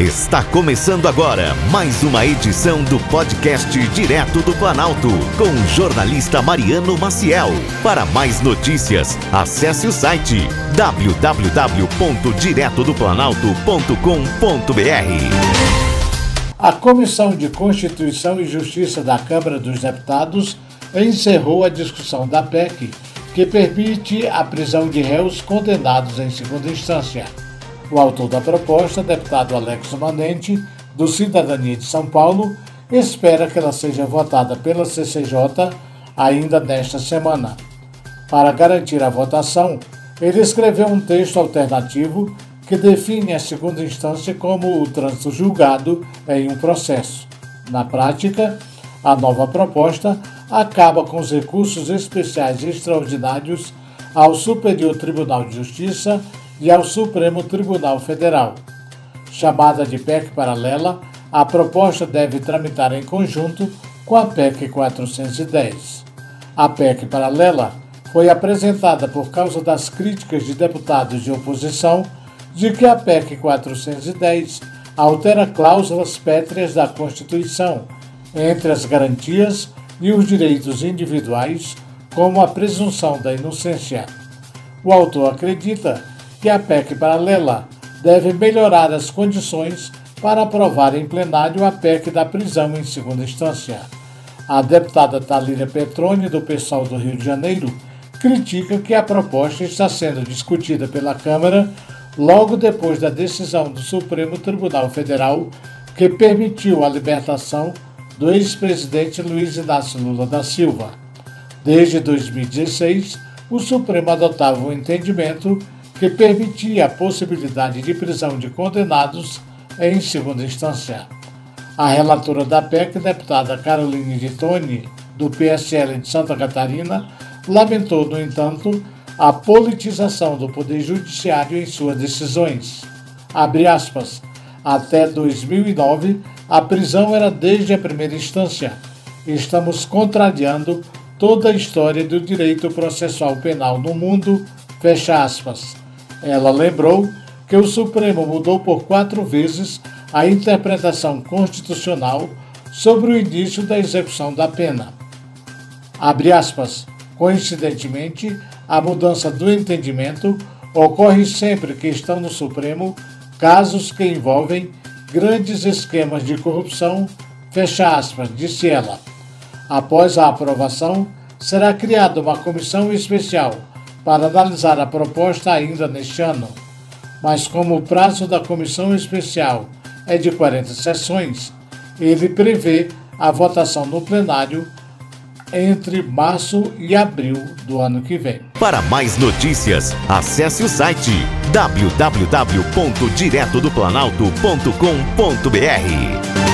Está começando agora mais uma edição do podcast Direto do Planalto, com o jornalista Mariano Maciel. Para mais notícias, acesse o site www.diretodoplanalto.com.br. A Comissão de Constituição e Justiça da Câmara dos Deputados encerrou a discussão da PEC que permite a prisão de réus condenados em segunda instância. O autor da proposta, deputado Alex Manente, do Cidadania de São Paulo, espera que ela seja votada pela CCJ ainda nesta semana. Para garantir a votação, ele escreveu um texto alternativo que define a segunda instância como o trânsito julgado em um processo. Na prática, a nova proposta acaba com os recursos especiais extraordinários ao Superior Tribunal de Justiça e ao Supremo Tribunal Federal. Chamada de PEC paralela, a proposta deve tramitar em conjunto com a PEC 410. A PEC paralela foi apresentada por causa das críticas de deputados de oposição de que a PEC 410 altera cláusulas pétreas da Constituição, entre as garantias e os direitos individuais, como a presunção da inocência. O autor acredita que a PEC paralela deve melhorar as condições para aprovar em plenário a PEC da prisão em segunda instância. A deputada Talíria Petroni, do PSOL do Rio de Janeiro, critica que a proposta está sendo discutida pela Câmara logo depois da decisão do Supremo Tribunal Federal que permitiu a libertação do ex-presidente Luiz Inácio Lula da Silva. Desde 2016, o Supremo adotava um entendimento que permitia a possibilidade de prisão de condenados em segunda instância. A relatora da PEC, deputada Caroline de Tone, do PSL de Santa Catarina, lamentou, no entanto, a politização do Poder Judiciário em suas decisões. Aspas. Até 2009, a prisão era desde a primeira instância. Estamos contrariando toda a história do direito processual penal no mundo. Fecha aspas. Ela lembrou que o Supremo mudou por quatro vezes a interpretação constitucional sobre o início da execução da pena. Abre aspas. Coincidentemente, a mudança do entendimento ocorre sempre que estão no Supremo casos que envolvem grandes esquemas de corrupção, fecha aspas, disse ela. Após a aprovação, será criada uma comissão especial para analisar a proposta ainda neste ano. Mas como o prazo da comissão especial é de 40 sessões, ele prevê a votação no plenário entre março e abril do ano que vem. Para mais notícias, acesse o site www.diretodoplanalto.com.br.